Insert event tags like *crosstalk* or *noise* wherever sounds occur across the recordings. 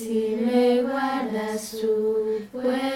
Si me guardas tú puedo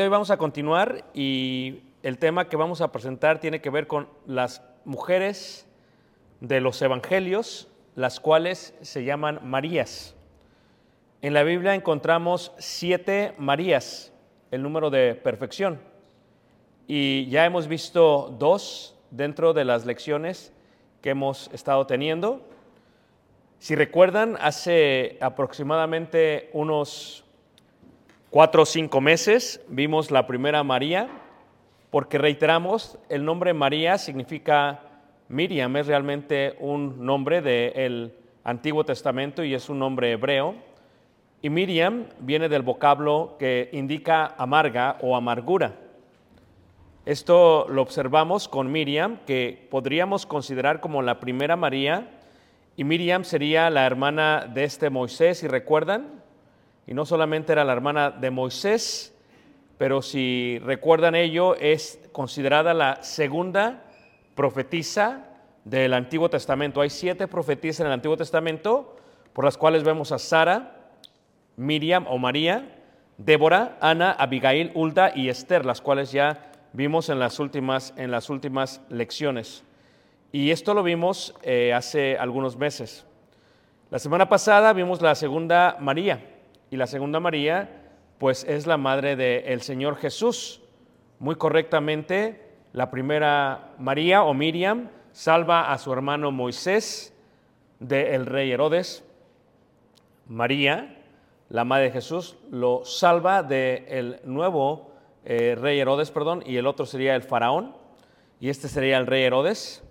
de hoy vamos a continuar y el tema que vamos a presentar tiene que ver con las mujeres de los evangelios, las cuales se llaman Marías. En la Biblia encontramos siete Marías, el número de perfección. Y ya hemos visto dos dentro de las lecciones que hemos estado teniendo. Si recuerdan, hace aproximadamente unos cuatro o cinco meses vimos la primera María, porque reiteramos, el nombre María significa Miriam, es realmente un nombre del Antiguo Testamento y es un nombre hebreo. Y Miriam viene del vocablo que indica amarga o amargura. Esto lo observamos con Miriam, que podríamos considerar como la primera María, y Miriam sería la hermana de este Moisés, si recuerdan, y no solamente era la hermana de Moisés, pero si recuerdan ello, es considerada la segunda profetisa del Antiguo Testamento. Hay siete profetisas en el Antiguo Testamento, por las cuales vemos a Sara, Miriam o María, Débora, Ana, Abigail, Hulda y Esther, las cuales ya vimos en las últimas, en las últimas lecciones. Y esto lo vimos eh, hace algunos meses. La semana pasada vimos la segunda María, y la segunda María, pues es la madre del Señor Jesús. Muy correctamente, la primera María o Miriam salva a su hermano Moisés del rey Herodes. María, la madre de Jesús, lo salva del nuevo eh, rey Herodes, perdón, y el otro sería el faraón, y este sería el rey Herodes.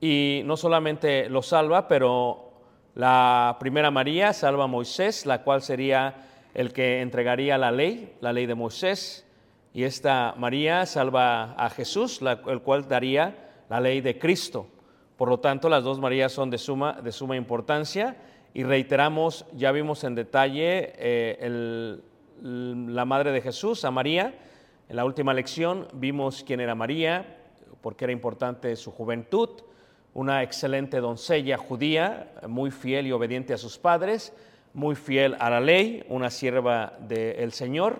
Y no solamente lo salva, pero la primera María salva a Moisés, la cual sería el que entregaría la ley, la ley de Moisés, y esta María salva a Jesús, el cual daría la ley de Cristo. Por lo tanto, las dos Marías son de suma, de suma importancia y reiteramos, ya vimos en detalle eh, la madre de Jesús, a María. En la última lección vimos quién era María, porque era importante su juventud, una excelente doncella judía, muy fiel y obediente a sus padres, muy fiel a la ley, una sierva del Señor.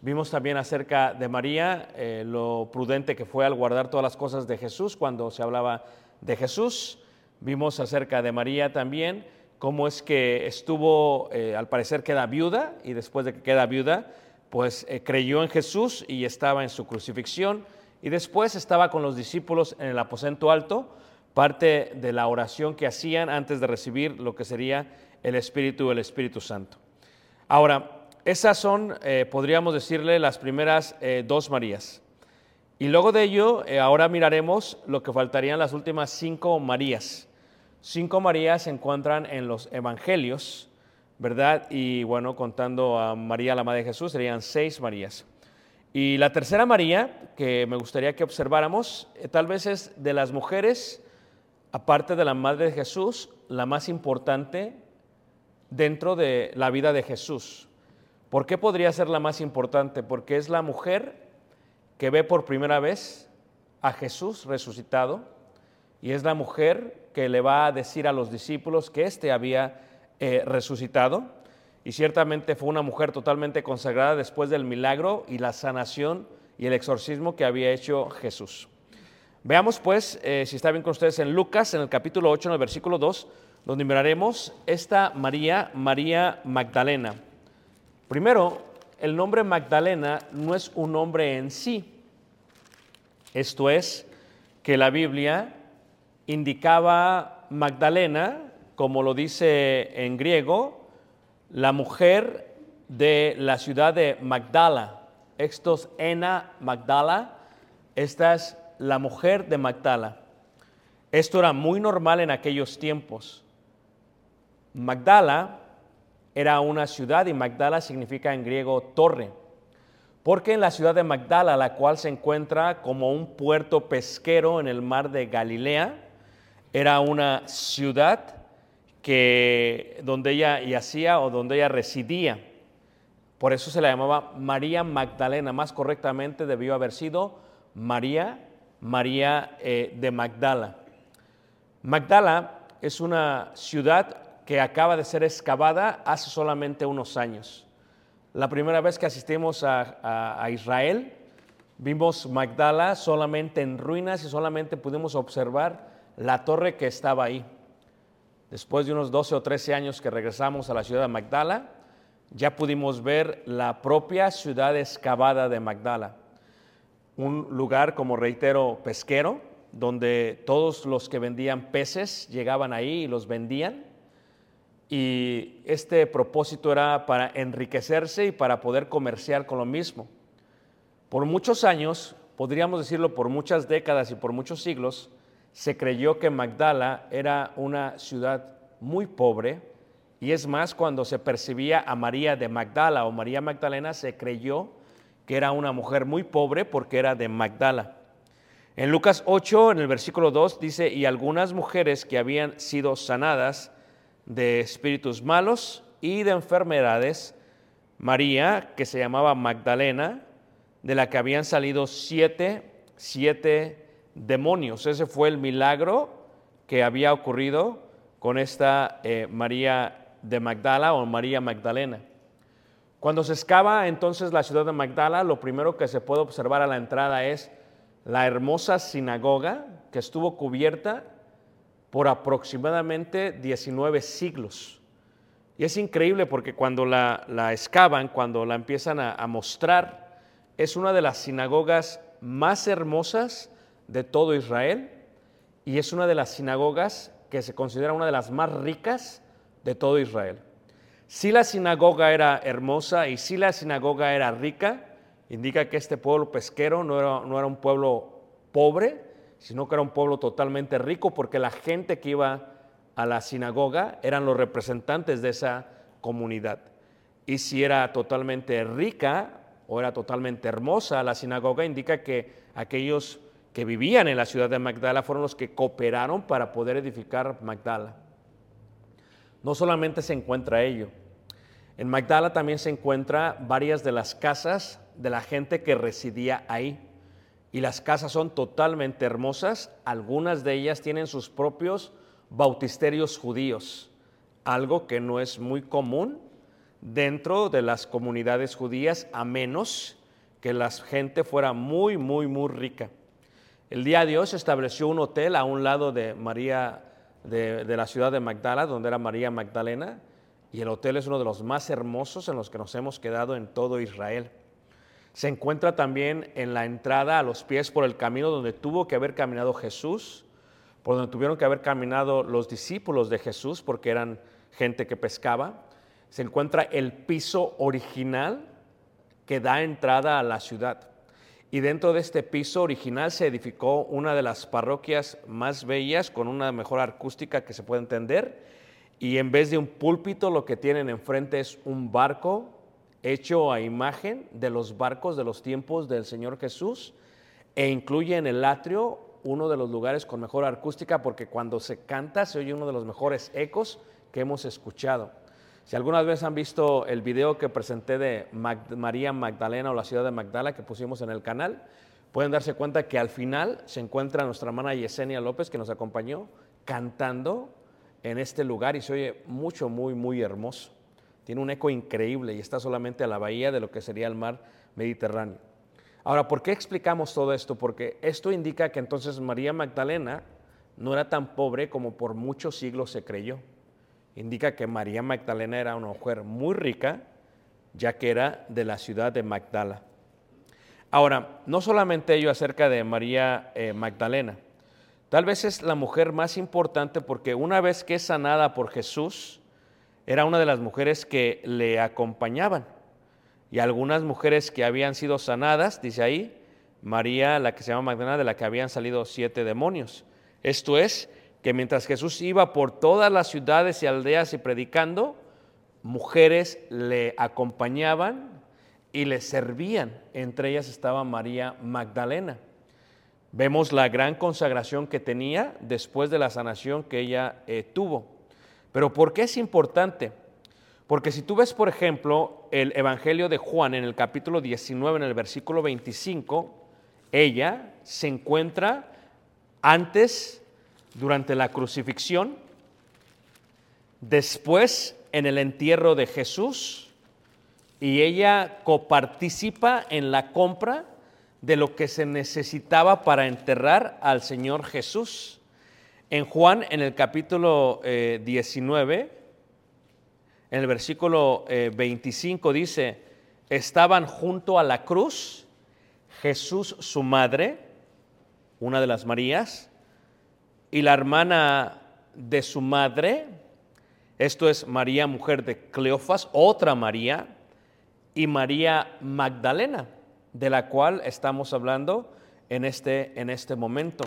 Vimos también acerca de María, eh, lo prudente que fue al guardar todas las cosas de Jesús cuando se hablaba de Jesús. Vimos acerca de María también cómo es que estuvo, eh, al parecer queda viuda y después de que queda viuda, pues eh, creyó en Jesús y estaba en su crucifixión y después estaba con los discípulos en el aposento alto, parte de la oración que hacían antes de recibir lo que sería el Espíritu, el Espíritu Santo. Ahora, esas son, eh, podríamos decirle, las primeras eh, dos Marías. Y luego de ello, eh, ahora miraremos lo que faltarían las últimas cinco Marías. Cinco Marías se encuentran en los Evangelios. ¿verdad? Y bueno, contando a María, la Madre de Jesús, serían seis Marías. Y la tercera María, que me gustaría que observáramos, tal vez es de las mujeres, aparte de la Madre de Jesús, la más importante dentro de la vida de Jesús. ¿Por qué podría ser la más importante? Porque es la mujer que ve por primera vez a Jesús resucitado y es la mujer que le va a decir a los discípulos que éste había eh, resucitado. Y ciertamente fue una mujer totalmente consagrada después del milagro y la sanación y el exorcismo que había hecho Jesús. Veamos pues, eh, si está bien con ustedes, en Lucas, en el capítulo 8, en el versículo 2, donde miraremos esta María, María Magdalena. Primero, el nombre Magdalena no es un nombre en sí. Esto es, que la Biblia indicaba Magdalena, como lo dice en griego, la mujer de la ciudad de Magdala. Esto es Ena Magdala. Esta es la mujer de Magdala. Esto era muy normal en aquellos tiempos. Magdala era una ciudad y Magdala significa en griego torre. Porque en la ciudad de Magdala, la cual se encuentra como un puerto pesquero en el mar de Galilea, era una ciudad que donde ella yacía o donde ella residía. Por eso se la llamaba María Magdalena. Más correctamente debió haber sido María, María eh, de Magdala. Magdala es una ciudad que acaba de ser excavada hace solamente unos años. La primera vez que asistimos a, a Israel, vimos Magdala solamente en ruinas y solamente pudimos observar la torre que estaba ahí. Después de unos 12 o 13 años que regresamos a la ciudad de Magdala, ya pudimos ver la propia ciudad excavada de Magdala. Un lugar, como reitero, pesquero, donde todos los que vendían peces llegaban ahí y los vendían. Y este propósito era para enriquecerse y para poder comerciar con lo mismo. Por muchos años, podríamos decirlo por muchas décadas y por muchos siglos, se creyó que Magdala era una ciudad muy pobre y es más, cuando se percibía a María de Magdala o María Magdalena, se creyó que era una mujer muy pobre porque era de Magdala. En Lucas 8, en el versículo 2, dice, y algunas mujeres que habían sido sanadas de espíritus malos y de enfermedades, María, que se llamaba Magdalena, de la que habían salido siete, siete demonios. Ese fue el milagro que había ocurrido con esta eh, María de Magdala o María Magdalena. Cuando se excava entonces la ciudad de Magdala, lo primero que se puede observar a la entrada es la hermosa sinagoga que estuvo cubierta por aproximadamente 19 siglos. Y es increíble porque cuando la, la excavan, cuando la empiezan a mostrar, es una de las sinagogas más hermosas de todo Israel y es una de las sinagogas que se considera una de las más ricas de todo Israel. Si la sinagoga era hermosa y si la sinagoga era rica, indica que este pueblo pesquero no era, no era un pueblo pobre, sino que era un pueblo totalmente rico porque la gente que iba a la sinagoga eran los representantes de esa comunidad. Y si era totalmente rica o era totalmente hermosa la sinagoga, indica que aquellos que vivían en la ciudad de Magdala fueron los que cooperaron para poder edificar Magdala. No solamente se encuentra ello, en Magdala también se encuentra varias de las casas de la gente que residía ahí. Y las casas son totalmente hermosas, algunas de ellas tienen sus propios bautisterios judíos, algo que no es muy común dentro de las comunidades judías, a menos que la gente fuera muy, muy, muy rica. El día Dios estableció un hotel a un lado de María, de, la ciudad de Magdala, donde era María Magdalena, y el hotel es uno de los más hermosos en los que nos hemos quedado en todo Israel. Se encuentra también en la entrada a los pies por el camino donde tuvo que haber caminado Jesús, por donde tuvieron que haber caminado los discípulos de Jesús, porque eran gente que pescaba. Se encuentra el piso original que da entrada a la ciudad y dentro de este piso original se edificó una de las parroquias más bellas con una mejor acústica que se puede entender y en vez de un púlpito lo que tienen enfrente es un barco hecho a imagen de los barcos de los tiempos del Señor Jesús e incluye en el atrio uno de los lugares con mejor acústica porque cuando se canta se oye uno de los mejores ecos que hemos escuchado. Si alguna vez han visto el video que presenté de María Magdalena o la ciudad de Magdala que pusimos en el canal, pueden darse cuenta que al final se encuentra nuestra hermana Yesenia López que nos acompañó cantando en este lugar y se oye mucho, muy, muy hermoso. Tiene un eco increíble y está solamente a la bahía de lo que sería el mar Mediterráneo. Ahora, ¿por qué explicamos todo esto? Porque esto indica que entonces María Magdalena no era tan pobre como por muchos siglos se creyó. Indica que María Magdalena era una mujer muy rica, ya que era de la ciudad de Magdala. Ahora, no solamente ello acerca de María eh, Magdalena, tal vez es la mujer más importante porque una vez que es sanada por Jesús, era una de las mujeres que le acompañaban y algunas mujeres que habían sido sanadas, dice ahí, María, la que se llama Magdalena, de la que habían salido siete demonios. Esto es, que mientras Jesús iba por todas las ciudades y aldeas y predicando, mujeres le acompañaban y le servían. Entre ellas estaba María Magdalena. Vemos la gran consagración que tenía después de la sanación que ella eh, tuvo. Pero ¿por qué es importante? Porque si tú ves, por ejemplo, el Evangelio de Juan en el capítulo 19, en el versículo 25, ella se encuentra antes, durante la crucifixión, después en el entierro de Jesús, y ella coparticipa en la compra de lo que se necesitaba para enterrar al Señor Jesús. En Juan, en el capítulo 19, eh, en el versículo 25 eh, dice, estaban junto a la cruz Jesús, su madre, una de las Marías, y la hermana de su madre, esto es María, mujer de Cleofas, otra María, y María Magdalena, de la cual estamos hablando en este, en este momento.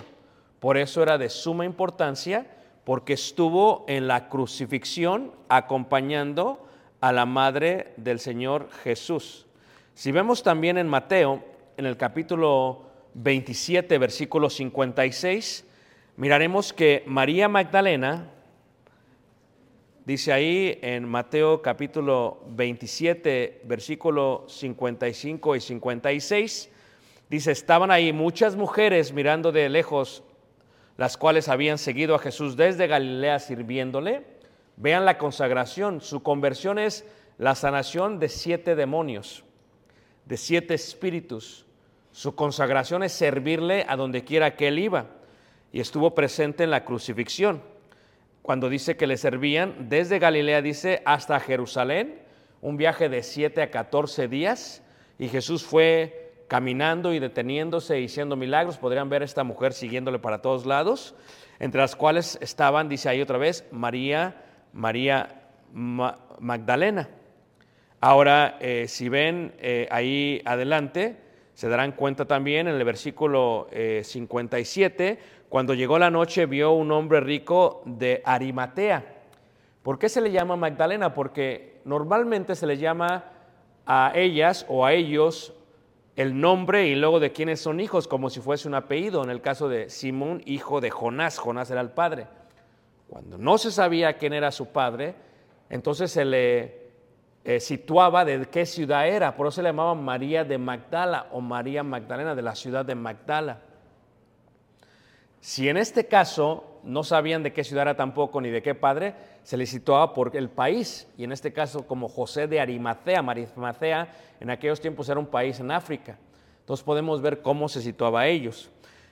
Por eso era de suma importancia porque estuvo en la crucifixión acompañando a la madre del Señor Jesús. Si vemos también en Mateo, en el capítulo 27, versículo 56, miraremos que María Magdalena, dice ahí en Mateo capítulo 27, versículo 55 y 56, dice, estaban ahí muchas mujeres mirando de lejos las cuales habían seguido a Jesús desde Galilea sirviéndole. Vean la consagración, su conversión es la sanación de siete demonios, de siete espíritus. Su consagración es servirle a donde quiera que él iba y estuvo presente en la crucifixión. Cuando dice que le servían, desde Galilea dice hasta Jerusalén, un viaje de siete a catorce días, y Jesús fue caminando y deteniéndose y haciendo milagros. Podrían ver a esta mujer siguiéndole para todos lados, entre las cuales estaban, dice ahí otra vez, María, María Magdalena. Ahora, eh, si ven eh, ahí adelante, se darán cuenta también en el versículo 57, eh, cuando llegó la noche vio un hombre rico de Arimatea. ¿Por qué se le llama Magdalena? Porque normalmente se le llama a ellas o a ellos el nombre y luego de quiénes son hijos, como si fuese un apellido. En el caso de Simón, hijo de Jonás, Jonás era el padre. Cuando no se sabía quién era su padre, entonces se le eh, situaba de qué ciudad era. Por eso se le llamaba María de Magdala o María Magdalena de la ciudad de Magdala. Si en este caso no sabían de qué ciudad era tampoco ni de qué padre, se le situaba por el país, y en este caso como José de Arimatea. Arimatea en aquellos tiempos era un país en África. Entonces podemos ver cómo se situaba a ellos.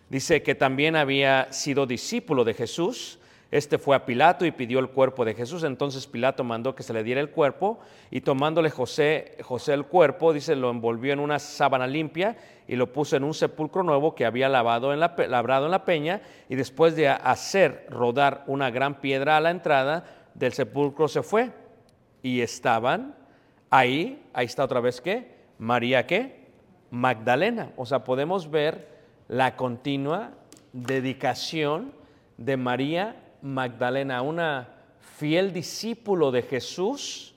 Dice que también había sido discípulo de Jesús. Este fue a Pilato y pidió el cuerpo de Jesús. Entonces Pilato mandó que se le diera el cuerpo y tomándole José, José el cuerpo, dice, lo envolvió en una sábana limpia y lo puso en un sepulcro nuevo que había lavado en la, labrado en la peña y después de hacer rodar una gran piedra a la entrada, del sepulcro se fue y estaban ahí, ahí está otra vez que, María qué, Magdalena. O sea, podemos ver la continua dedicación de María Magdalena, una fiel discípulo de Jesús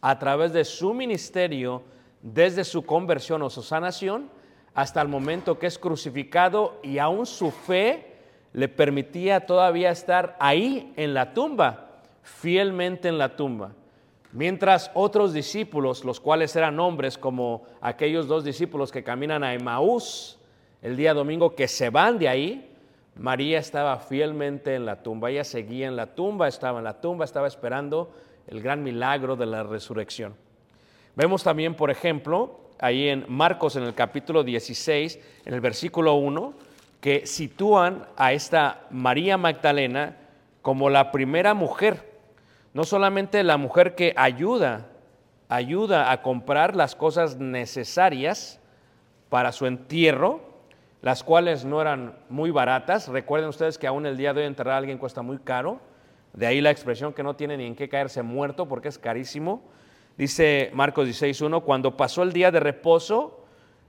a través de su ministerio, desde su conversión o su sanación, hasta el momento que es crucificado y aún su fe le permitía todavía estar ahí en la tumba, fielmente en la tumba. Mientras otros discípulos, los cuales eran hombres como aquellos dos discípulos que caminan a Emaús el día domingo, que se van de ahí, María estaba fielmente en la tumba, ella seguía en la tumba, estaba en la tumba, estaba esperando el gran milagro de la resurrección. Vemos también, por ejemplo, ahí en Marcos en el capítulo 16, en el versículo 1, que sitúan a esta María Magdalena como la primera mujer, no solamente la mujer que ayuda, ayuda a comprar las cosas necesarias para su entierro, las cuales no eran muy baratas. Recuerden ustedes que aún el día de hoy enterrar a alguien cuesta muy caro. De ahí la expresión que no tiene ni en qué caerse muerto porque es carísimo. Dice Marcos 16.1, cuando pasó el día de reposo,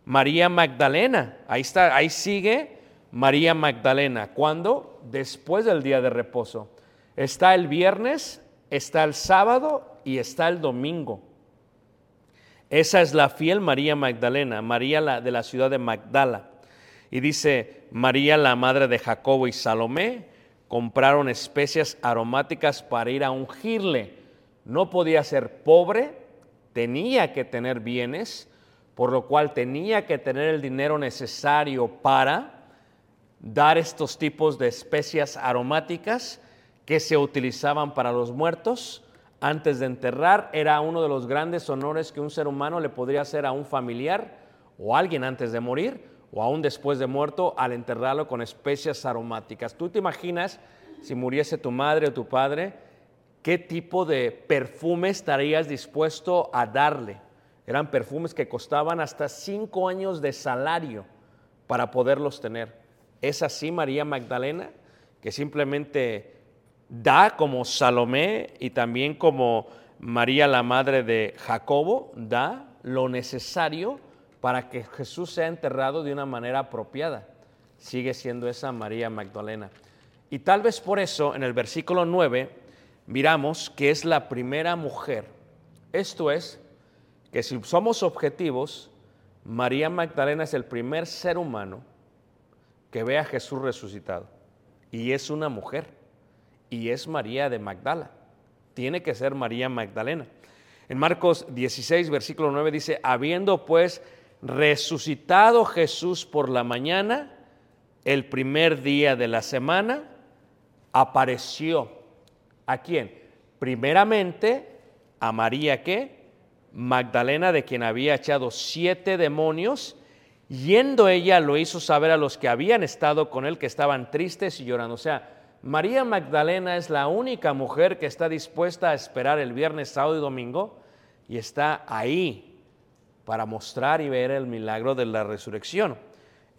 María Magdalena, ahí está, ahí sigue María Magdalena. ¿Cuándo? Después del día de reposo. Está el viernes, está el sábado y está el domingo. Esa es la fiel María Magdalena, María de la ciudad de Magdala. Y dice, María, la madre de Jacobo y Salomé, compraron especias aromáticas para ir a ungirle. No podía ser pobre, tenía que tener bienes, por lo cual tenía que tener el dinero necesario para dar estos tipos de especias aromáticas que se utilizaban para los muertos antes de enterrar. Era uno de los grandes honores que un ser humano le podría hacer a un familiar o a alguien antes de morir o aún después de muerto al enterrarlo con especias aromáticas. ¿Tú te imaginas si muriese tu madre o tu padre? ¿Qué tipo de perfume estarías dispuesto a darle? Eran perfumes que costaban hasta cinco años de salario para poderlos tener. Es así María Magdalena, que simplemente da como Salomé y también como María la madre de Jacobo, da lo necesario para que Jesús sea enterrado de una manera apropiada. Sigue siendo esa María Magdalena. Y tal vez por eso en el versículo 9 miramos que es la primera mujer. Esto es, que si somos objetivos, María Magdalena es el primer ser humano que ve a Jesús resucitado. Y es una mujer. Y es María de Magdala. Tiene que ser María Magdalena. En Marcos 16, versículo 9 dice, habiendo pues resucitado Jesús por la mañana, el primer día de la semana, apareció. ¿A quién? Primeramente a María que Magdalena, de quien había echado siete demonios, yendo ella lo hizo saber a los que habían estado con él que estaban tristes y llorando. O sea, María Magdalena es la única mujer que está dispuesta a esperar el viernes, sábado y domingo y está ahí para mostrar y ver el milagro de la resurrección.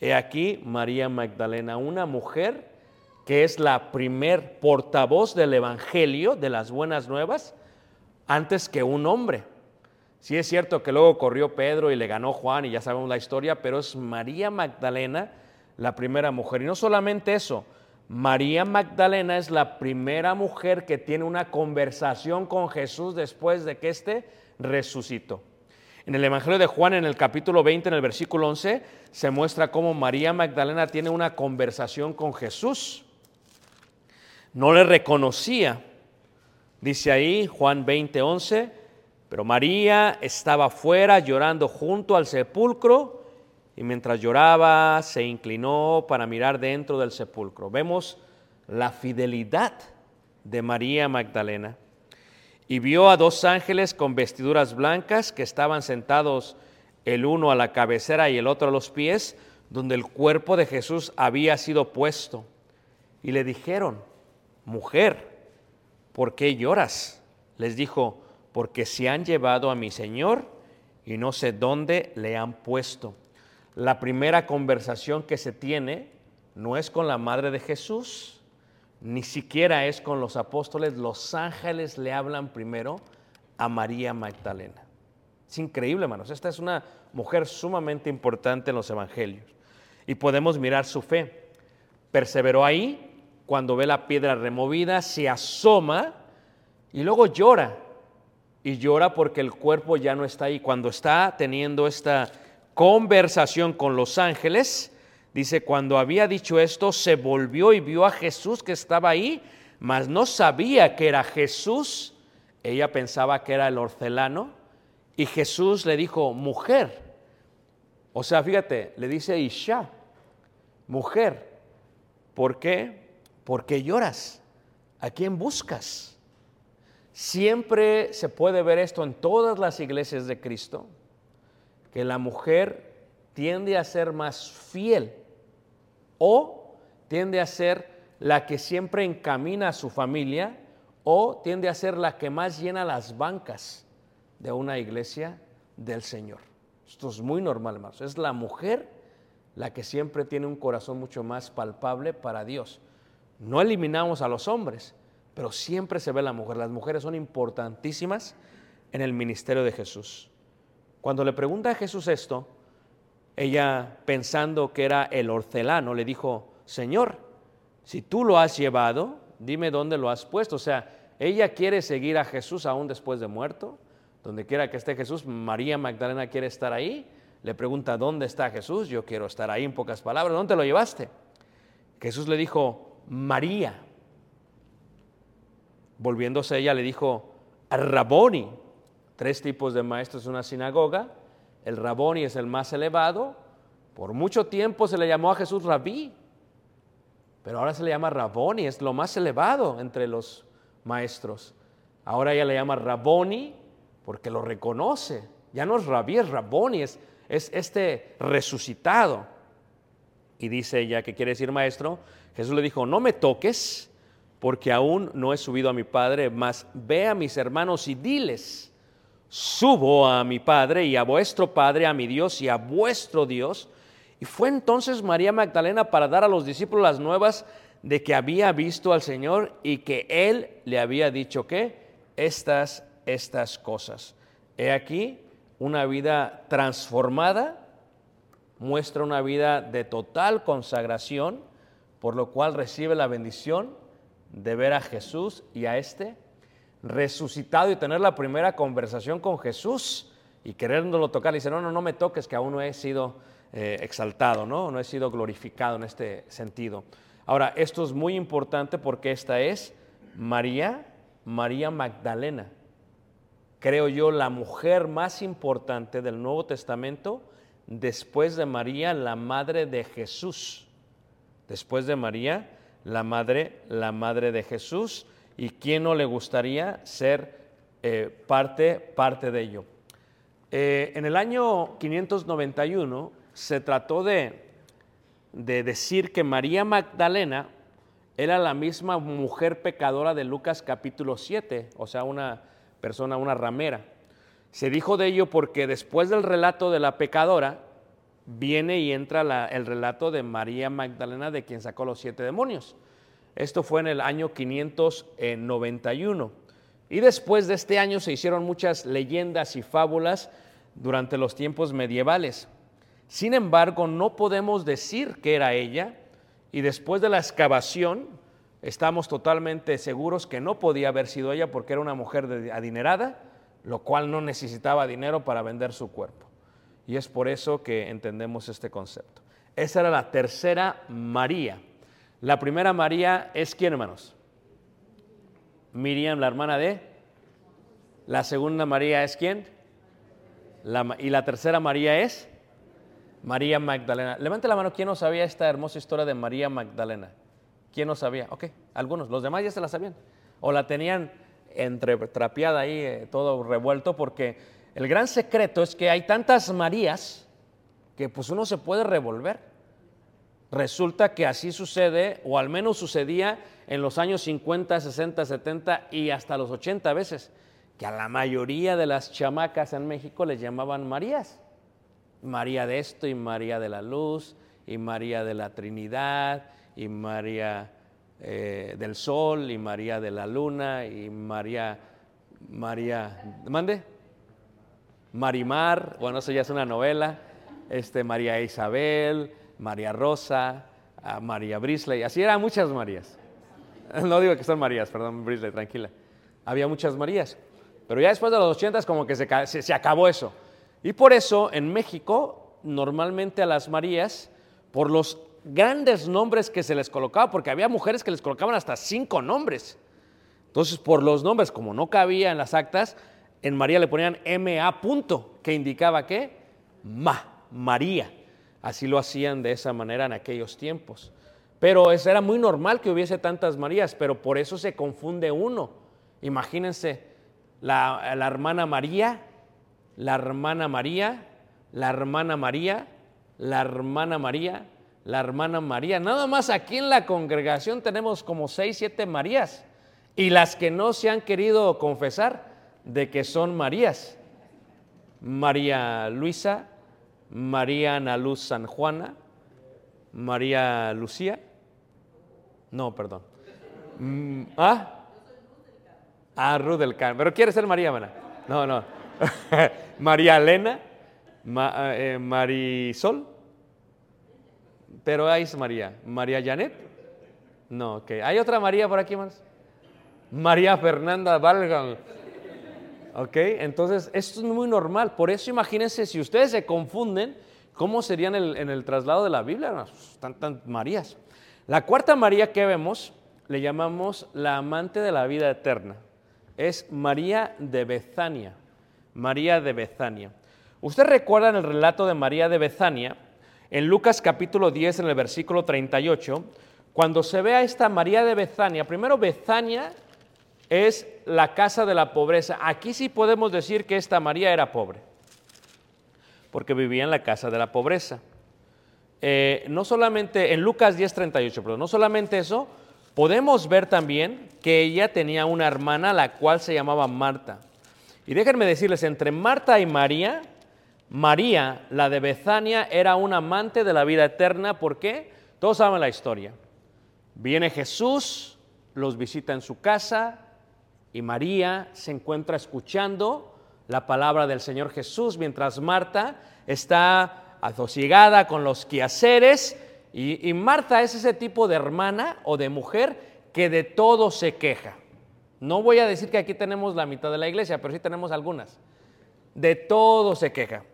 He aquí María Magdalena, una mujer que es la primer portavoz del Evangelio, de las buenas nuevas, antes que un hombre. Sí es cierto que luego corrió Pedro y le ganó Juan y ya sabemos la historia, pero es María Magdalena la primera mujer. Y no solamente eso, María Magdalena es la primera mujer que tiene una conversación con Jesús después de que éste resucitó. En el Evangelio de Juan, en el capítulo 20, en el versículo 11, se muestra cómo María Magdalena tiene una conversación con Jesús. No le reconocía. Dice ahí Juan 20, 11, pero María estaba fuera llorando junto al sepulcro y mientras lloraba se inclinó para mirar dentro del sepulcro. Vemos la fidelidad de María Magdalena y vio a dos ángeles con vestiduras blancas que estaban sentados el uno a la cabecera y el otro a los pies, donde el cuerpo de Jesús había sido puesto. Y le dijeron, mujer, ¿por qué lloras? Les dijo, porque se han llevado a mi Señor y no sé dónde le han puesto. La primera conversación que se tiene no es con la madre de Jesús, ni siquiera es con los apóstoles, los ángeles le hablan primero a María Magdalena. Es increíble, hermanos. Esta es una mujer sumamente importante en los evangelios. Y podemos mirar su fe. Perseveró ahí, cuando ve la piedra removida, se asoma Y luego llora. Y llora porque el cuerpo ya no está ahí. Cuando está teniendo esta conversación con los ángeles, dice, cuando había dicho esto, se volvió y vio a Jesús que estaba ahí, mas no sabía que era Jesús. Ella pensaba que era el hortelano. Y Jesús le dijo, mujer. O sea, fíjate, le dice Isha, mujer. ¿Por qué? ¿Por qué lloras? ¿A quién buscas? Siempre se puede ver esto en todas las iglesias de Cristo, que la mujer tiende a ser más fiel o tiende a ser la que siempre encamina a su familia o tiende a ser la que más llena las bancas de una iglesia del Señor. Esto es muy normal, hermanos. Es la mujer la que siempre tiene un corazón mucho más palpable para Dios. No eliminamos a los hombres, pero siempre se ve la mujer. Las mujeres son importantísimas en el ministerio de Jesús. Cuando le pregunta a Jesús esto, ella pensando que era el hortelano, le dijo, Señor, si tú lo has llevado, dime dónde lo has puesto. O sea, ella quiere seguir a Jesús aún después de muerto. Donde quiera que esté Jesús, María Magdalena quiere estar ahí. Le pregunta, ¿dónde está Jesús? Yo quiero estar ahí en pocas palabras. ¿Dónde lo llevaste? Jesús le dijo, María. Volviéndose ella le dijo, Raboni. Tres tipos de maestros en una sinagoga. El Raboni es el más elevado. Por mucho tiempo se le llamó a Jesús Rabí. Pero ahora se le llama Raboni, es lo más elevado entre los maestros. Ahora ella le llama Raboni porque lo reconoce. Ya no es Rabí, es Raboni, es, es este resucitado. Y dice ella que quiere decir maestro, Jesús le dijo, no me toques porque aún no he subido a mi Padre, mas ve a mis hermanos y diles, subo a mi Padre y a vuestro Padre, a mi Dios y a vuestro Dios. Y fue entonces María Magdalena para dar a los discípulos las nuevas de que había visto al Señor y que Él le había dicho que estas, estas cosas. He aquí una vida transformada, muestra una vida de total consagración, por lo cual recibe la bendición de ver a Jesús y a este resucitado y tener la primera conversación con Jesús y queriéndolo tocar. Y dice, no, no, no me toques, que aún no he sido eh, exaltado, ¿no? no he sido glorificado en este sentido. Ahora, esto es muy importante porque esta es María, María Magdalena. Creo yo la mujer más importante del Nuevo Testamento después de María, la madre de Jesús. Después de María, la madre, la madre de Jesús. ¿Y quién no le gustaría ser eh, parte, parte de ello? Eh, en el año 591 se trató de, de decir que María Magdalena era la misma mujer pecadora de Lucas capítulo 7, o sea, una persona, una ramera. Se dijo de ello porque después del relato de la pecadora, viene y entra el relato de María Magdalena, de quien sacó los siete demonios. Esto fue en el año 591. Y después de este año se hicieron muchas leyendas y fábulas durante los tiempos medievales. Sin embargo, no podemos decir que era ella y después de la excavación estamos totalmente seguros que no podía haber sido ella porque era una mujer adinerada, lo cual no necesitaba dinero para vender su cuerpo. Y es por eso que entendemos este concepto. Esa era la tercera María. La primera María es quién, hermanos? Miriam, la hermana de. La segunda María es quién? y la tercera María es María Magdalena. Levante la mano, ¿quién no sabía esta hermosa historia de María Magdalena? ¿Quién no sabía? Ok, algunos, los demás ya se la sabían. O la tenían entretrapeada ahí, eh, todo revuelto, porque el gran secreto es que hay tantas Marías que pues uno se puede revolver. Resulta que así sucede, o al menos sucedía en los años 50, 60, 70 y hasta los 80 veces, que a la mayoría de las chamacas en México les llamaban Marías. María de esto y María de la Luz y María de la Trinidad y María eh, del Sol y María de la Luna y María, María, mande. Marimar, bueno, eso ya es una novela, este, María Isabel, María Rosa, María Brisley, así eran muchas Marías. No digo que son Marías, perdón, Brisley, tranquila. había muchas Marías. Pero ya después de los 80 como que se- se acabó eso. Y por eso en México normalmente a las Marías, por los grandes nombres que se les colocaba, porque había mujeres que les colocaban hasta cinco nombres. Entonces, por los nombres, como no cabía en las actas, en María le ponían MA punto, que indicaba que Ma, María. Así lo hacían de esa manera en aquellos tiempos. Pero era muy normal que hubiese tantas Marías, pero por eso se confunde uno. Imagínense, la, la hermana María, la hermana María, la hermana María, la hermana María, la hermana María. Nada más aquí en la congregación tenemos como seis, siete Marías. Y las que no se han querido confesar de que son Marías. María Luisa, María Ana Luz San Juana, María Lucía. No, perdón. Mm, ¿Ah? Ah. Pero quiere ser María, mana. No, no. *laughs* María Elena, Ma- eh, Marisol. Pero ahí es María. María Janet. No, ok. ¿Hay otra María por aquí más? María Fernanda Valgan. ¿Ok? Entonces, esto es muy normal. Por eso imagínense, si ustedes se confunden, ¿cómo serían en el, traslado de la Biblia? Pues, Tantas Marías. La cuarta María que vemos le llamamos la amante de la vida eterna. Es María de Betania. María de Betania. Usted recuerda en el relato de María de Betania, en Lucas capítulo 10, en el versículo 38, cuando se ve a esta María de Betania, primero Betania es la casa de la pobreza. Aquí sí podemos decir que esta María era pobre, porque vivía en la casa de la pobreza. Eh, no solamente en Lucas 10:38, pero no solamente eso, podemos ver también que ella tenía una hermana la cual se llamaba Marta. Y déjenme decirles, entre Marta y María, María, la de Betania, era una amante de la vida eterna. ¿Por qué? Todos saben la historia. Viene Jesús, los visita en su casa y María se encuentra escuchando la palabra del Señor Jesús mientras Marta está atosigada con los quehaceres y, y Marta es ese tipo de hermana o de mujer que de todo se queja. No voy a decir que aquí tenemos la mitad de la iglesia, pero sí tenemos algunas. De todo se queja.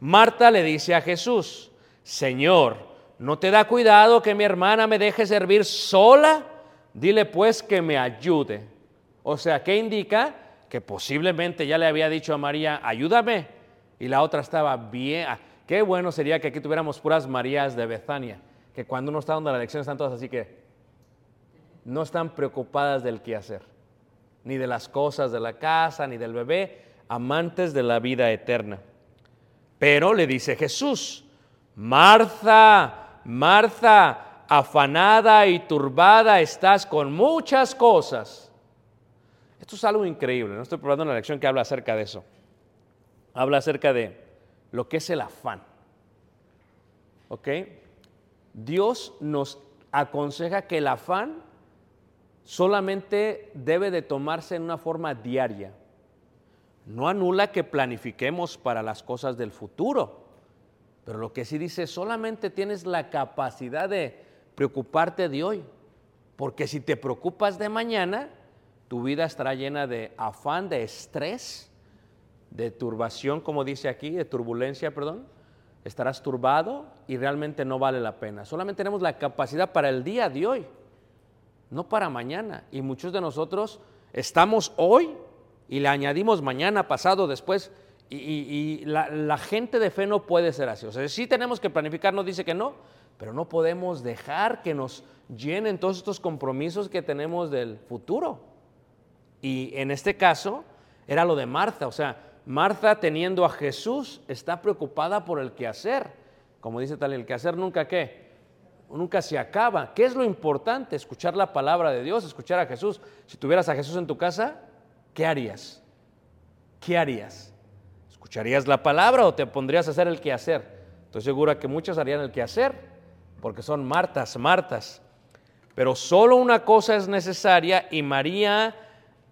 Marta le dice a Jesús, Señor, ¿no te da cuidado que mi hermana me deje servir sola? Dile pues que me ayude. O sea, ¿qué indica? Que posiblemente ya le había dicho a María, ayúdame. Y la otra estaba bien. Ah, Qué bueno sería que aquí tuviéramos puras Marías de Betania, que cuando uno está dando la lección están todas así que no están preocupadas del quehacer, ni de las cosas de la casa, ni del bebé, amantes de la vida eterna. Pero le dice Jesús, Marta, Marta, afanada y turbada estás con muchas cosas. Esto es algo increíble, no estoy probando una lección que habla acerca de eso. Habla acerca de lo que es el afán. ¿Ok? Dios nos aconseja que el afán solamente debe de tomarse en una forma diaria. No anula que planifiquemos para las cosas del futuro, pero lo que sí dice, solamente tienes la capacidad de preocuparte de hoy, porque si te preocupas de mañana, tu vida estará llena de afán, de estrés, de turbación, como dice aquí, de turbulencia, perdón. Estarás turbado y realmente no vale la pena. Solamente tenemos la capacidad para el día de hoy, no para mañana. Y muchos de nosotros estamos hoy y le añadimos mañana, pasado, después. Y, y- y la, la gente de fe no puede ser así. O sea, sí tenemos que planificar, no dice que no, pero no podemos dejar que nos llenen todos estos compromisos que tenemos del futuro. Y en este caso era lo de Marta, o sea, Marta teniendo a Jesús está preocupada por el quehacer. Como dice tal, el quehacer nunca qué, nunca se acaba. ¿Qué es lo importante? Escuchar la palabra de Dios, escuchar a Jesús. Si tuvieras a Jesús en tu casa, ¿qué harías? ¿Qué harías? ¿Escucharías la palabra o te pondrías a hacer el quehacer? Estoy segura que muchos harían el quehacer, porque son Martas, Martas. Pero solo una cosa es necesaria y María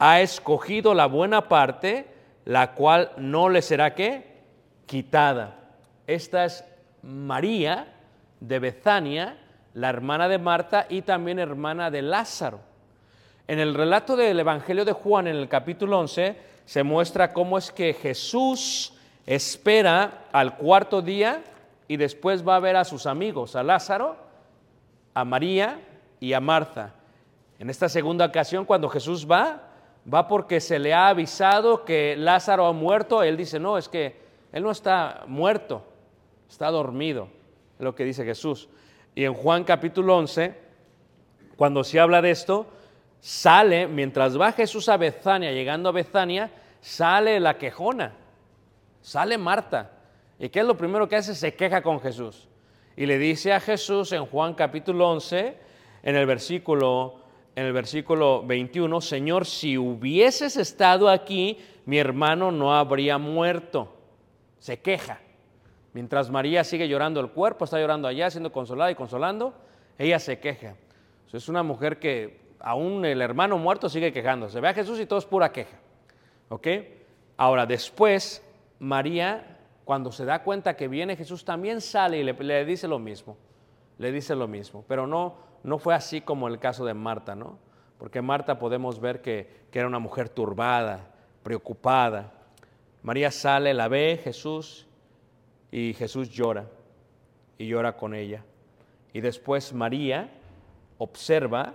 ha escogido la buena parte, la cual no le será qué? Quitada. Esta es María de Betania, la hermana de Marta y también hermana de Lázaro. En el relato del Evangelio de Juan, en el capítulo 11, se muestra cómo es que Jesús espera al cuarto día y después va a ver a sus amigos, a Lázaro, a María y a Marta. En esta segunda ocasión, cuando Jesús va, va porque se le ha avisado que Lázaro ha muerto. Él dice, no, es que él no está muerto, está dormido, es lo que dice Jesús. Y en Juan capítulo 11, cuando se habla de esto, sale, mientras va Jesús a Bethania, llegando a Bethania, sale la quejona, sale Marta. ¿Y qué es lo primero que hace? Se queja con Jesús. Y le dice a Jesús en Juan capítulo 11, en el versículo, en el versículo 21, Señor, si hubieses estado aquí, mi hermano no habría muerto. Se queja. Mientras María sigue llorando el cuerpo, está llorando allá, siendo consolada y consolando, ella se queja. Es una mujer que aún el hermano muerto sigue quejándose. Ve a Jesús y todo es pura queja. ¿Ok? Ahora, después, María, cuando se da cuenta que viene Jesús, también sale y le, dice lo mismo. Le dice lo mismo. Pero no, no fue así como el caso de Marta, ¿no? Porque Marta podemos ver que, que era una mujer turbada, preocupada. María sale, la ve Jesús y Jesús llora y llora con ella. Y después María observa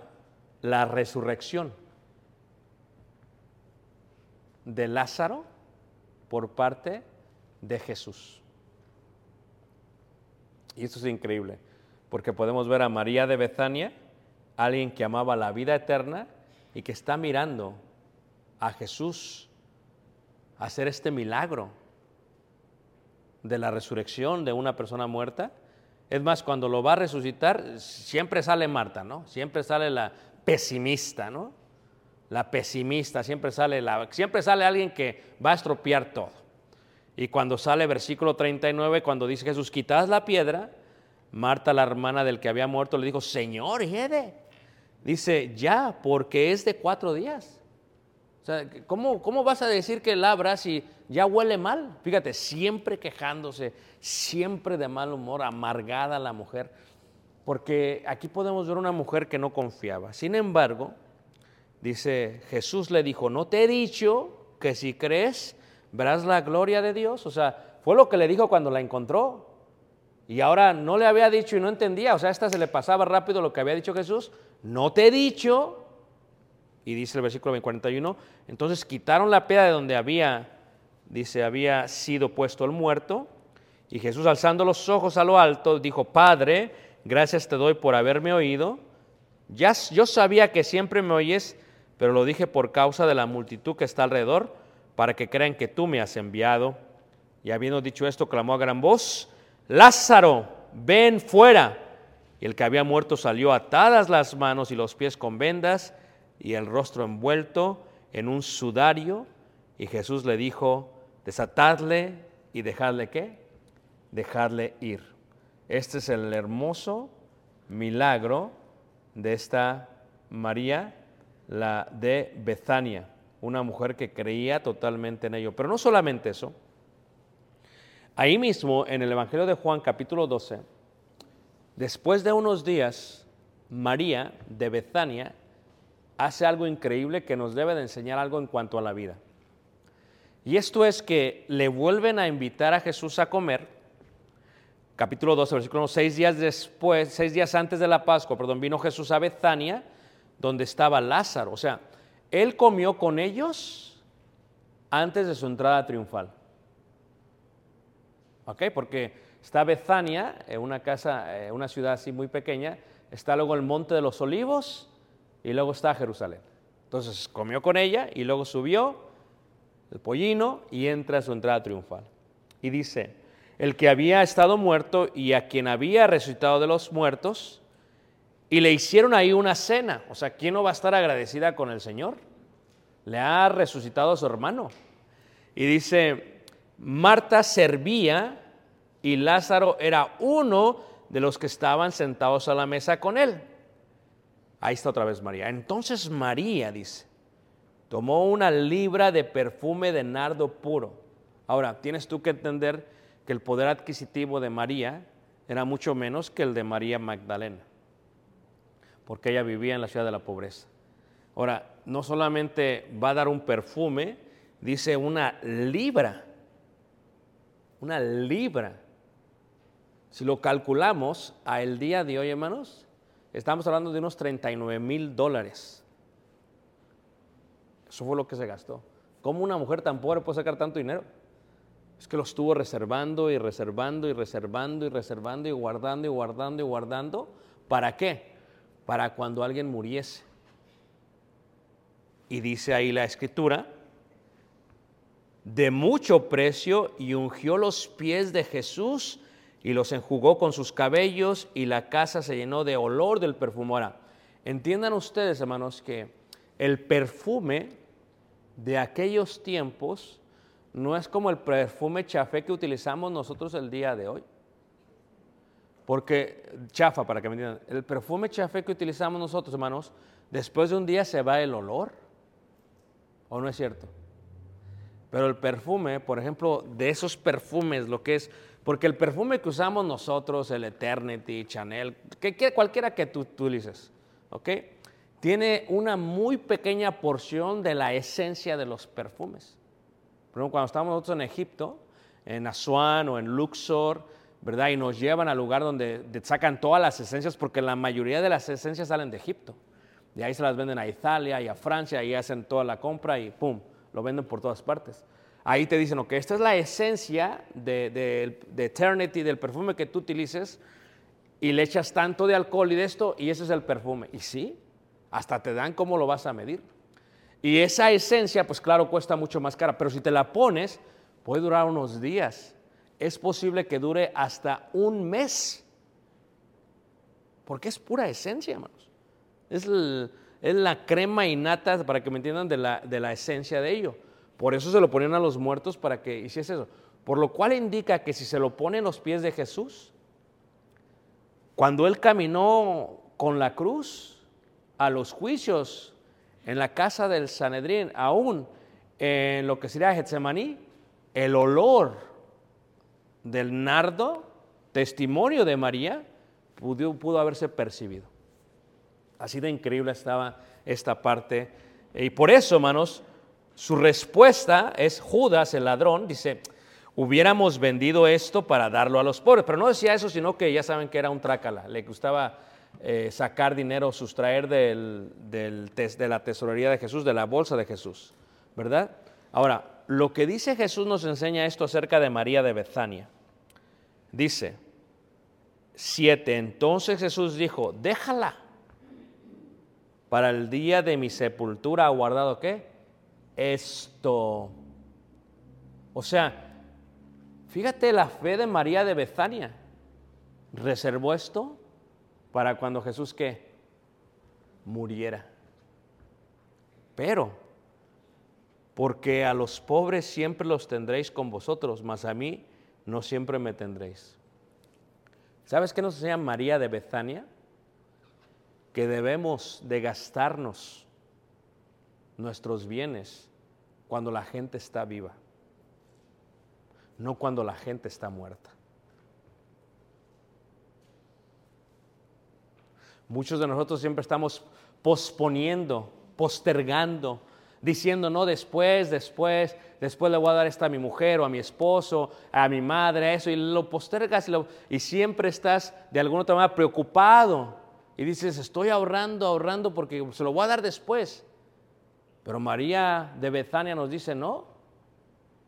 la resurrección de Lázaro por parte de Jesús. Y esto es increíble, porque podemos ver a María de Betania, alguien que amaba la vida eterna y que está mirando a Jesús hacer este milagro de la resurrección de una persona muerta. Es más, cuando lo va a resucitar, siempre sale Marta, ¿no? Siempre sale la pesimista, ¿no? La pesimista, siempre sale, la, siempre sale alguien que va a estropear todo. Y cuando sale versículo 39, cuando dice Jesús, quitad la piedra, Marta, la hermana del que había muerto, le dijo, Señor. Dice, ya, porque es de cuatro días. O sea, ¿cómo, ¿cómo vas a decir que labra si ya huele mal? Fíjate, siempre quejándose, siempre de mal humor, amargada la mujer porque aquí podemos ver una mujer que no confiaba. Sin embargo, dice, Jesús le dijo, no te he dicho que si crees, verás la gloria de Dios. O sea, fue lo que le dijo cuando la encontró. Y ahora no le había dicho y no entendía. O sea, esta se le pasaba rápido lo que había dicho Jesús. No te he dicho. Y dice el versículo 41, entonces quitaron la piedra de donde había, dice, había sido puesto el muerto. Y Jesús alzando los ojos a lo alto, dijo, Padre, gracias te doy por haberme oído. Ya, yo sabía que siempre me oyes, pero lo dije por causa de la multitud que está alrededor, para que crean que tú me has enviado. Y habiendo dicho esto, clamó a gran voz, Lázaro, ven fuera. Y el que había muerto salió atadas las manos y los pies con vendas y el rostro envuelto en un sudario. Y Jesús le dijo, desatadle y dejadle qué? Dejadle ir. Este es el hermoso milagro de esta María, la de Betania, una mujer que creía totalmente en ello. Pero no solamente eso. Ahí mismo, en el Evangelio de Juan capítulo 12, después de unos días, María de Betania hace algo increíble que nos debe de enseñar algo en cuanto a la vida. Y esto es que le vuelven a invitar a Jesús a comer capítulo 12, versículo 1, seis días después, seis días antes de la Pascua, perdón, vino Jesús a Betania, donde estaba Lázaro. O sea, él comió con ellos antes de su entrada triunfal. ¿Ok? Porque está Betania, una casa, eh, una ciudad así muy pequeña, está luego el Monte de los Olivos y luego está Jerusalén. Entonces comió con ella y luego subió el pollino y entra a su entrada triunfal. Y dice, el que había estado muerto y a quien había resucitado de los muertos, y le hicieron ahí una cena. O sea, ¿quién no va a estar agradecida con el Señor? Le ha resucitado a su hermano. Y dice, Marta servía y Lázaro era uno de los que estaban sentados a la mesa con él. Ahí está otra vez María. Entonces María, dice, tomó una libra de perfume de nardo puro. Ahora, tienes tú que entender que el poder adquisitivo de María era mucho menos que el de María Magdalena, porque ella vivía en la ciudad de la pobreza. Ahora, no solamente va a dar un perfume, dice una libra. Una libra. Si lo calculamos a el día de hoy, hermanos, estamos hablando de unos 39 mil dólares. Eso fue lo que se gastó. ¿Cómo una mujer tan pobre puede sacar tanto dinero? Es que lo estuvo reservando y reservando y reservando y reservando y guardando y guardando y guardando. ¿Para qué? Para cuando alguien muriese. Y dice ahí la escritura, de mucho precio y ungió los pies de Jesús y los enjugó con sus cabellos y la casa se llenó de olor del perfume. Ahora, entiendan ustedes, hermanos, que el perfume de aquellos tiempos no es como el perfume chafé que utilizamos nosotros el día de hoy. Porque, chafa, para que me entiendan, el perfume chafé que utilizamos nosotros, hermanos, después de un día se va el olor. ¿O no es cierto? Pero el perfume, por ejemplo, de esos perfumes, lo que es, porque el perfume que usamos nosotros, el Eternity, Chanel, que, cualquiera que tú utilices, ¿ok? Tiene una muy pequeña porción de la esencia de los perfumes. Por ejemplo, cuando estamos nosotros en Egipto, en Asuán o en Luxor, ¿verdad? Y nos llevan al lugar donde sacan todas las esencias, porque la mayoría de las esencias salen de Egipto. De ahí se las venden a Italia y a Francia, y hacen toda la compra y ¡pum! Lo venden por todas partes. Ahí te dicen, ok, esta es la esencia de, Eternity, del perfume que tú utilices, y le echas tanto de alcohol y de esto, y ese es el perfume. Y sí, hasta te dan cómo lo vas a medir. Y esa esencia, pues claro, cuesta mucho más cara, pero si te la pones, puede durar unos días. Es posible que dure hasta un mes. Porque es pura esencia, hermanos. Es, la crema innata, para que me entiendan, de la, de la esencia de ello. Por eso se lo ponían a los muertos para que hiciese eso. Por lo cual indica que si se lo pone en los pies de Jesús, cuando él caminó con la cruz a los juicios en la casa del Sanedrín, aún en lo que sería Getsemaní, el olor del nardo, testimonio de María, pudo, pudo haberse percibido. Así de increíble estaba esta parte. Y por eso, hermanos, su respuesta es Judas, el ladrón, dice, hubiéramos vendido esto para darlo a los pobres. Pero no decía eso, sino que ya saben que era un trácala. Le gustaba eh, sacar dinero, sustraer del, de la tesorería de Jesús, de la bolsa de Jesús, ¿verdad? Ahora, lo que dice Jesús nos enseña esto acerca de María de Betania. Dice, siete, entonces Jesús dijo, déjala, para el día de mi sepultura ha guardado qué? Esto. O sea, fíjate la fe de María de Betania. Reservó esto para cuando Jesús que muriera. Pero, porque a los pobres siempre los tendréis con vosotros, mas a mí no siempre me tendréis. ¿Sabes qué nos enseña María de Betania? Que debemos de gastarnos nuestros bienes cuando la gente está viva, no cuando la gente está muerta. Muchos de nosotros siempre estamos posponiendo, postergando, diciendo, no, después, después, después le voy a dar esto a mi mujer o a mi esposo, a mi madre, eso, y lo postergas y, y siempre estás de alguna otra manera preocupado y dices, estoy ahorrando, ahorrando porque se lo voy a dar después. Pero María de Betania nos dice, no,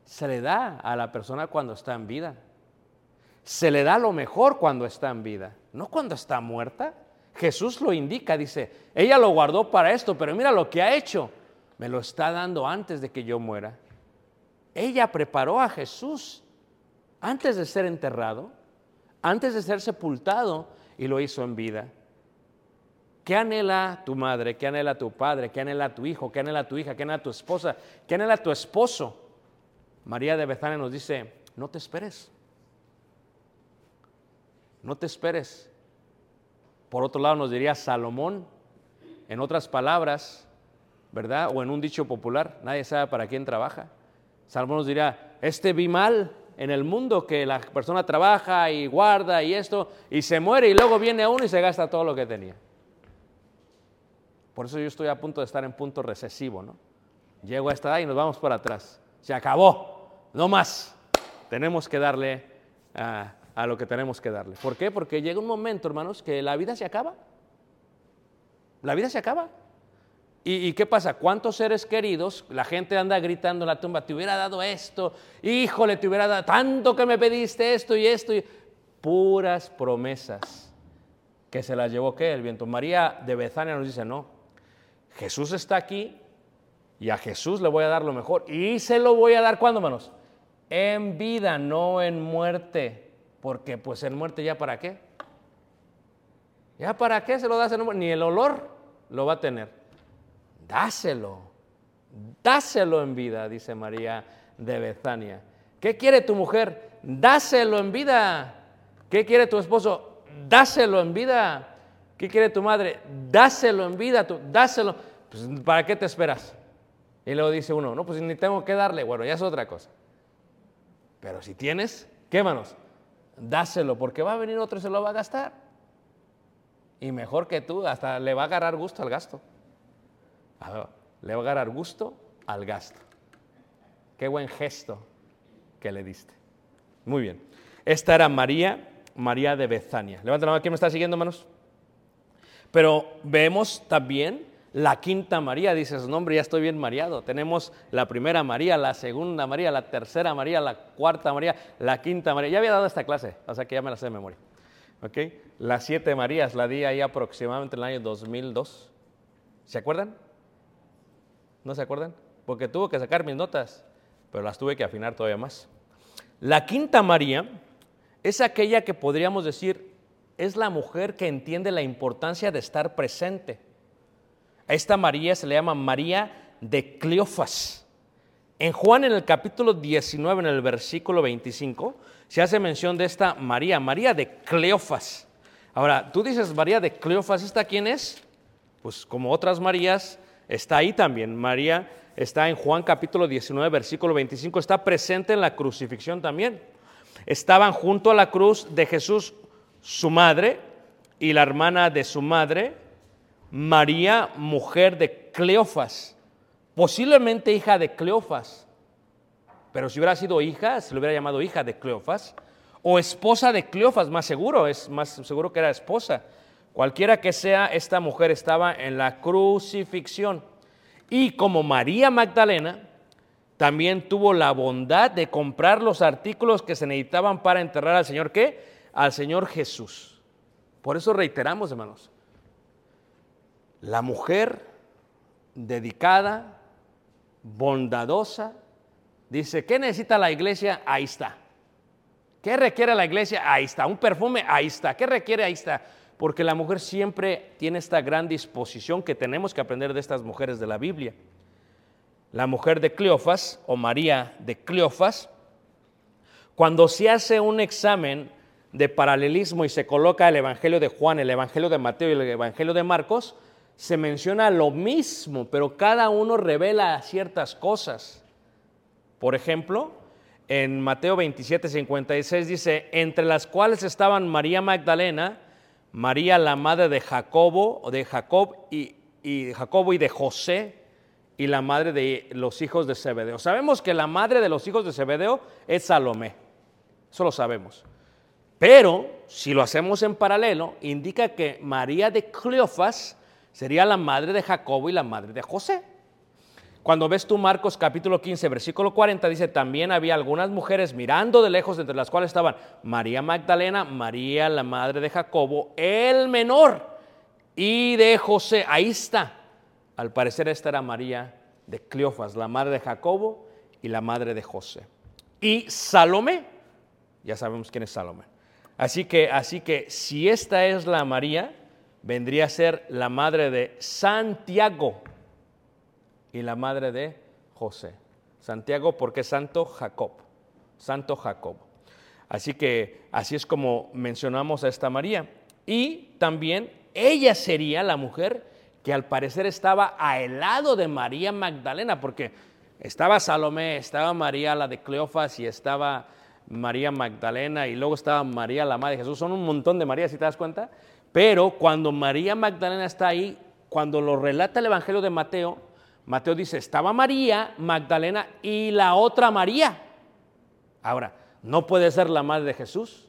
se le da a la persona cuando está en vida. Se le da lo mejor cuando está en vida, no cuando está muerta. Jesús lo indica, dice, ella lo guardó para esto, pero mira lo que ha hecho. Me lo está dando antes de que yo muera. Ella preparó a Jesús antes de ser enterrado, antes de ser sepultado, y lo hizo en vida. ¿Qué anhela tu madre? ¿Qué anhela tu padre? ¿Qué anhela tu hijo? ¿Qué anhela tu hija? ¿Qué anhela tu esposa? ¿Qué anhela tu esposo? María de Betania nos dice, no te esperes. No te esperes. Por otro lado nos diría Salomón, en otras palabras, ¿verdad? O en un dicho popular, nadie sabe para quién trabaja. Salomón nos diría, este vi mal en el mundo que la persona trabaja y guarda y esto, y se muere y luego viene uno y se gasta todo lo que tenía. Por eso yo estoy a punto de estar en punto recesivo, ¿no? Llego a esta edad y nos vamos para atrás. Se acabó, no más. Tenemos que darle a, a lo que tenemos que darle. ¿Por qué? Porque llega un momento, hermanos, que la vida se acaba. La vida se acaba. ¿Y, qué pasa? ¿Cuántos seres queridos, la gente anda gritando en la tumba, te hubiera dado esto, híjole, te hubiera dado tanto que me pediste esto y esto, y puras promesas que se las llevó qué? El viento. María de Bezania nos dice, no, Jesús está aquí y a Jesús le voy a dar lo mejor. Y se lo voy a dar cuando, hermanos? En vida, no en muerte. Porque pues en muerte ya para qué? ¿Ya para qué se lo das en muerte? Ni el olor lo va a tener dáselo, dáselo en vida, dice María de Betania. ¿Qué quiere tu mujer? Dáselo en vida. ¿Qué quiere tu esposo? Dáselo en vida. ¿Qué quiere tu madre? Dáselo en vida, dáselo. Pues, ¿Para qué te esperas? Y luego dice uno, no, pues ni tengo que darle. Bueno, ya es otra cosa. Pero si tienes, quémanos. Dáselo, porque va a venir otro y se lo va a gastar. Y mejor que tú, hasta le va a agarrar gusto al gasto le va a dar gusto al gasto. Qué buen gesto que le diste. Muy bien. Esta era María, María de Bezania. Levanta la mano, ¿quién me está siguiendo, hermanos? Pero vemos también la quinta María, dice su nombre, ya estoy bien mareado. Tenemos la primera María, la segunda María, la tercera María, la cuarta María, la quinta María. Ya había dado esta clase, o sea que ya me la sé de memoria. Las siete Marías la di ahí aproximadamente en el año 2002. ¿Se acuerdan? ¿No se acuerdan? Porque tuvo que sacar mis notas, pero las tuve que afinar todavía más. La quinta María es aquella que podríamos decir es la mujer que entiende la importancia de estar presente. A esta María se le llama María de Cleofas. En Juan en el capítulo 19, en el versículo 25, se hace mención de esta María, María de Cleofas. Ahora, tú dices María de Cleofas, ¿esta quién es? Pues como otras Marías, está ahí también. María está en Juan capítulo 19, versículo 25, está presente en la crucifixión también. Estaban junto a la cruz de Jesús su madre y la hermana de su madre, María, mujer de Cleofas, posiblemente hija de Cleofas, pero si hubiera sido hija, se le hubiera llamado hija de Cleofas, o esposa de Cleofas, más seguro, es más seguro que era esposa. Cualquiera que sea, esta mujer estaba en la crucifixión. Y como María Magdalena, también tuvo la bondad de comprar los artículos que se necesitaban para enterrar al Señor, ¿qué? Al Señor Jesús. Por eso reiteramos, hermanos, la mujer dedicada, bondadosa, dice, ¿qué necesita la iglesia? Ahí está. ¿Qué requiere la iglesia? Ahí está. Un perfume, ahí está. ¿Qué requiere? Ahí está porque la mujer siempre tiene esta gran disposición que tenemos que aprender de estas mujeres de la Biblia. La mujer de Cleofas o María de Cleofas, cuando se hace un examen de paralelismo y se coloca el Evangelio de Juan, el Evangelio de Mateo y el Evangelio de Marcos, se menciona lo mismo, pero cada uno revela ciertas cosas. Por ejemplo, en Mateo 27, 56 dice, entre las cuales estaban María Magdalena, María la madre de Jacobo, de y, y Jacobo y de José, y la madre de los hijos de Zebedeo. Sabemos que la madre de los hijos de Zebedeo es Salomé, eso lo sabemos. Pero si lo hacemos en paralelo, indica que María de Cleofas sería la madre de Jacobo y la madre de José. Cuando ves tú Marcos capítulo 15, versículo 40, dice, también había algunas mujeres mirando de lejos, entre las cuales estaban María Magdalena, María la madre de Jacobo, el menor, y de José. Ahí está. Al parecer esta era María de Cleofas, la madre de Jacobo y la madre de José. Y Salomé, ya sabemos quién es Salomé. Así que, así que si esta es la María, vendría a ser la madre de Santiago y la madre de José. Santiago porque Santo Jacob, Santo Jacob. Así que así es como mencionamos a esta María. Y también ella sería la mujer que al parecer estaba al lado de María Magdalena, porque estaba Salomé, estaba María la de Cleofas y estaba María Magdalena y luego estaba María la madre de Jesús. Son un montón de Marías, si te das cuenta. Pero cuando María Magdalena está ahí, cuando lo relata el Evangelio de Mateo, Mateo dice, estaba María, Magdalena y la otra María. Ahora, no puede ser la madre de Jesús,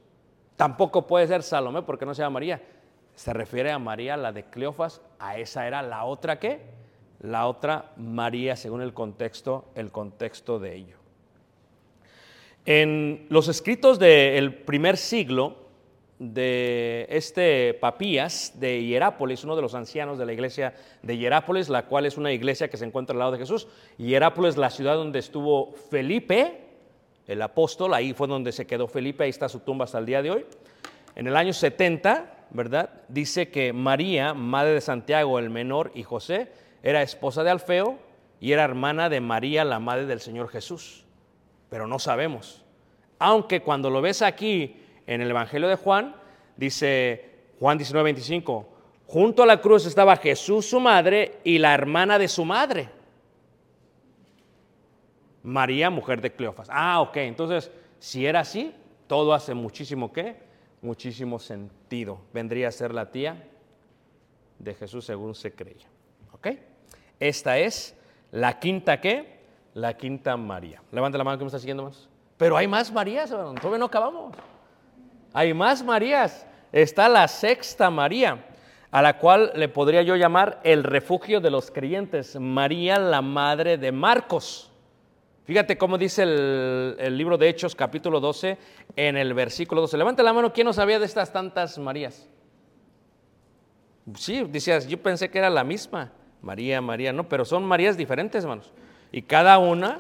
tampoco puede ser Salomé porque no se llama María. Se refiere a María, la de Cleofas, a esa era la otra qué? La otra María, según el contexto, el contexto de ello. En los escritos del primer siglo de este Papías de Hierápolis, uno de los ancianos de la iglesia de Hierápolis, la cual es una iglesia que se encuentra al lado de Jesús. Hierápolis, la ciudad donde estuvo Felipe, el apóstol, ahí fue donde se quedó Felipe, ahí está su tumba hasta el día de hoy. En el año 70, ¿verdad? Dice que María, madre de Santiago el menor y José, era esposa de Alfeo y era hermana de María, la madre del Señor Jesús. Pero no sabemos. Aunque cuando lo ves aquí en el Evangelio de Juan, dice Juan 19, 25, junto a la cruz estaba Jesús, su madre, y la hermana de su madre. María, mujer de Cleofas. Ah, ok, entonces, si era así, todo hace muchísimo qué? Muchísimo sentido. Vendría a ser la tía de Jesús según se creía. ¿Ok? Esta es la quinta qué? La quinta María. Levanta la mano que me está siguiendo más. Pero hay más Marías, todavía no acabamos. Hay más Marías. Está la sexta María, a la cual le podría yo llamar el refugio de los creyentes. María, la madre de Marcos. Fíjate cómo dice el, libro de Hechos, capítulo 12, en el versículo 12. Levanta la mano, ¿quién no sabía de estas tantas Marías? Sí, decías, yo pensé que era la misma. María, María, no, pero son Marías diferentes, hermanos. Y cada una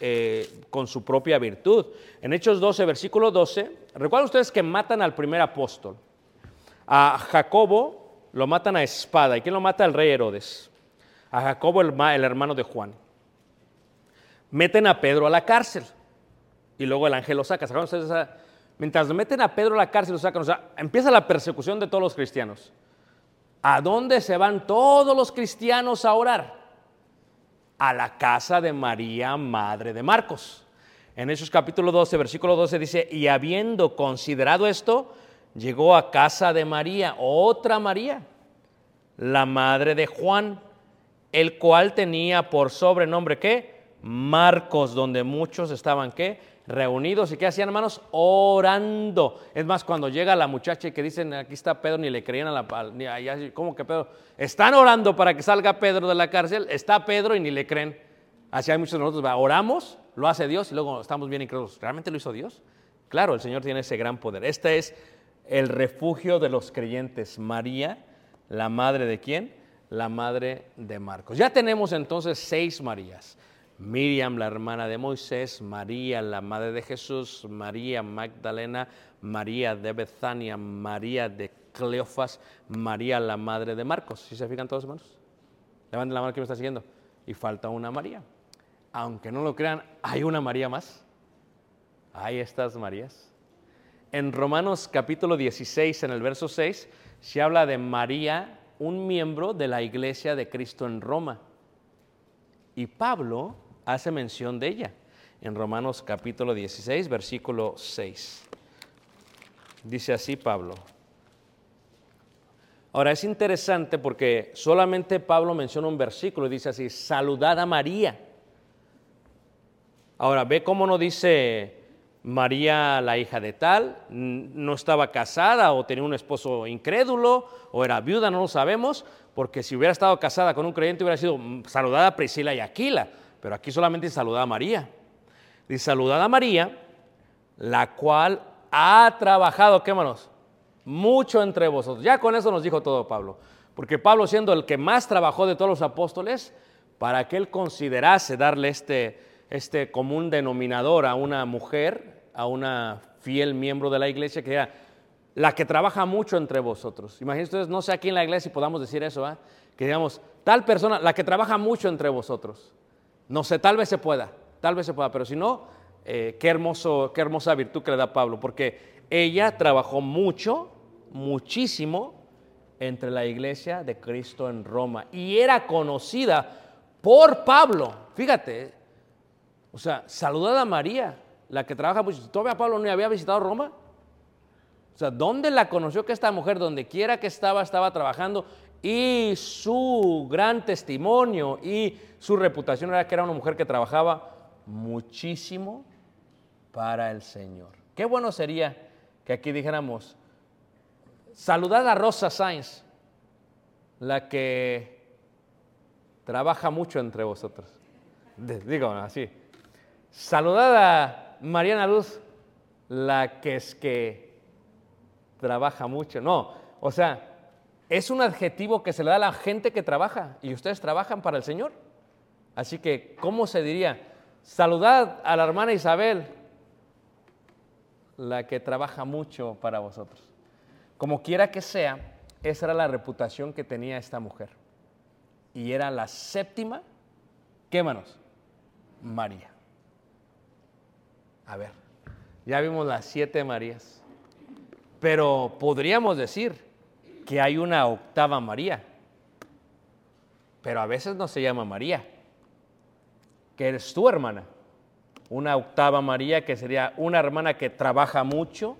eh, con su propia virtud. En Hechos 12, versículo 12, recuerden ustedes que matan al primer apóstol. A Jacobo lo matan a espada. ¿Y quién lo mata? El rey Herodes. A Jacobo, el, el hermano de Juan. Meten a Pedro a la cárcel. Y luego el ángel lo saca. ustedes Mientras meten a Pedro a la cárcel, lo sacan. O sea, empieza la persecución de todos los cristianos. ¿A dónde se van todos los cristianos a orar? A la casa de María, madre de Marcos. En Hechos capítulo 12, versículo 12 dice, y habiendo considerado esto, llegó a casa de María, otra María, la madre de Juan, el cual tenía por sobrenombre qué? Marcos, donde muchos estaban qué? Reunidos y qué hacían hermanos? Orando. Es más, cuando llega la muchacha y que dicen, aquí está Pedro, ni le creían a la... Ni, ¿Cómo que Pedro? Están orando para que salga Pedro de la cárcel, está Pedro y ni le creen. Así hay muchos de nosotros, oramos, lo hace Dios y luego estamos bien incrédulos. ¿Realmente lo hizo Dios? Claro, el Señor tiene ese gran poder. Este es el refugio de los creyentes. María, la madre de quién? La madre de Marcos. Ya tenemos entonces seis Marías. Miriam, la hermana de Moisés, María, la madre de Jesús, María Magdalena, María de Bethania, María de Cleofas, María, la madre de Marcos. ¿Sí se fijan todos, hermanos? Levanten la mano que me está siguiendo. Y falta una María. Aunque no lo crean, hay una María más. Hay estas Marías. En Romanos capítulo 16, en el verso 6, se habla de María, un miembro de la iglesia de Cristo en Roma. Y Pablo hace mención de ella en Romanos capítulo 16, versículo 6. Dice así Pablo. Ahora es interesante porque solamente Pablo menciona un versículo y dice así, saludad a María. Ahora ve cómo no dice María la hija de tal, no estaba casada o tenía un esposo incrédulo o era viuda, no lo sabemos, porque si hubiera estado casada con un creyente hubiera sido saludada a Priscila y Aquila pero aquí solamente saluda a María. Dice, saludada a María, la cual ha trabajado, ¿qué manos? Mucho entre vosotros. Ya con eso nos dijo todo Pablo. Porque Pablo siendo el que más trabajó de todos los apóstoles, para que él considerase darle este, este común denominador a una mujer, a una fiel miembro de la iglesia, que era la que trabaja mucho entre vosotros. Imagínense ustedes, no sé aquí en la iglesia si podamos decir eso, ¿eh? que digamos, tal persona, la que trabaja mucho entre vosotros. No sé, tal vez se pueda, tal vez se pueda, pero si no, eh, qué, hermoso, qué hermosa virtud que le da Pablo, porque ella trabajó mucho, muchísimo entre la iglesia de Cristo en Roma y era conocida por Pablo. Fíjate, o sea, saludada a María, la que trabaja mucho. ¿Todavía Pablo no había visitado Roma? O sea, ¿dónde la conoció que esta mujer, donde quiera que estaba, estaba trabajando y su gran testimonio y su reputación era que era una mujer que trabajaba muchísimo para el Señor. Qué bueno sería que aquí dijéramos, saludad a Rosa Sainz, la que trabaja mucho entre vosotros. Digo así. Saludad a Mariana Luz, la que es que trabaja mucho. No, o sea, es un adjetivo que se le da a la gente que trabaja y ustedes trabajan para el Señor. Así que, ¿cómo se diría? Saludad a la hermana Isabel, la que trabaja mucho para vosotros. Como quiera que sea, esa era la reputación que tenía esta mujer. Y era la séptima, ¿qué manos? María. A ver, ya vimos las siete Marías. Pero podríamos decir que hay una octava María. Pero a veces no se llama María, que eres tu hermana. Una octava María que sería una hermana que trabaja mucho.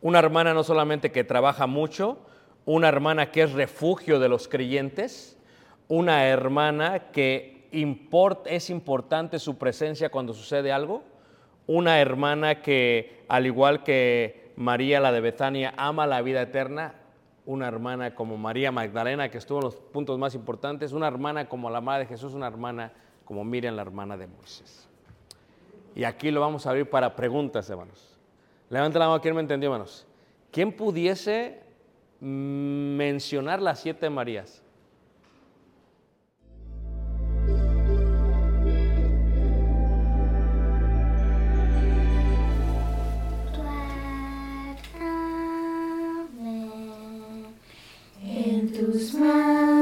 Una hermana no solamente que trabaja mucho, una hermana que es refugio de los creyentes, una hermana que es importante su presencia cuando sucede algo, una hermana que, al igual que María la de Betania, ama la vida eterna, una hermana como María Magdalena, que estuvo en los puntos más importantes, una hermana como la madre de Jesús, una hermana como Miriam, la hermana de Moisés. Y aquí lo vamos a abrir para preguntas, hermanos. Levanta la mano, ¿quién me entendió, hermanos? ¿Quién pudiese mencionar las siete Marías? Si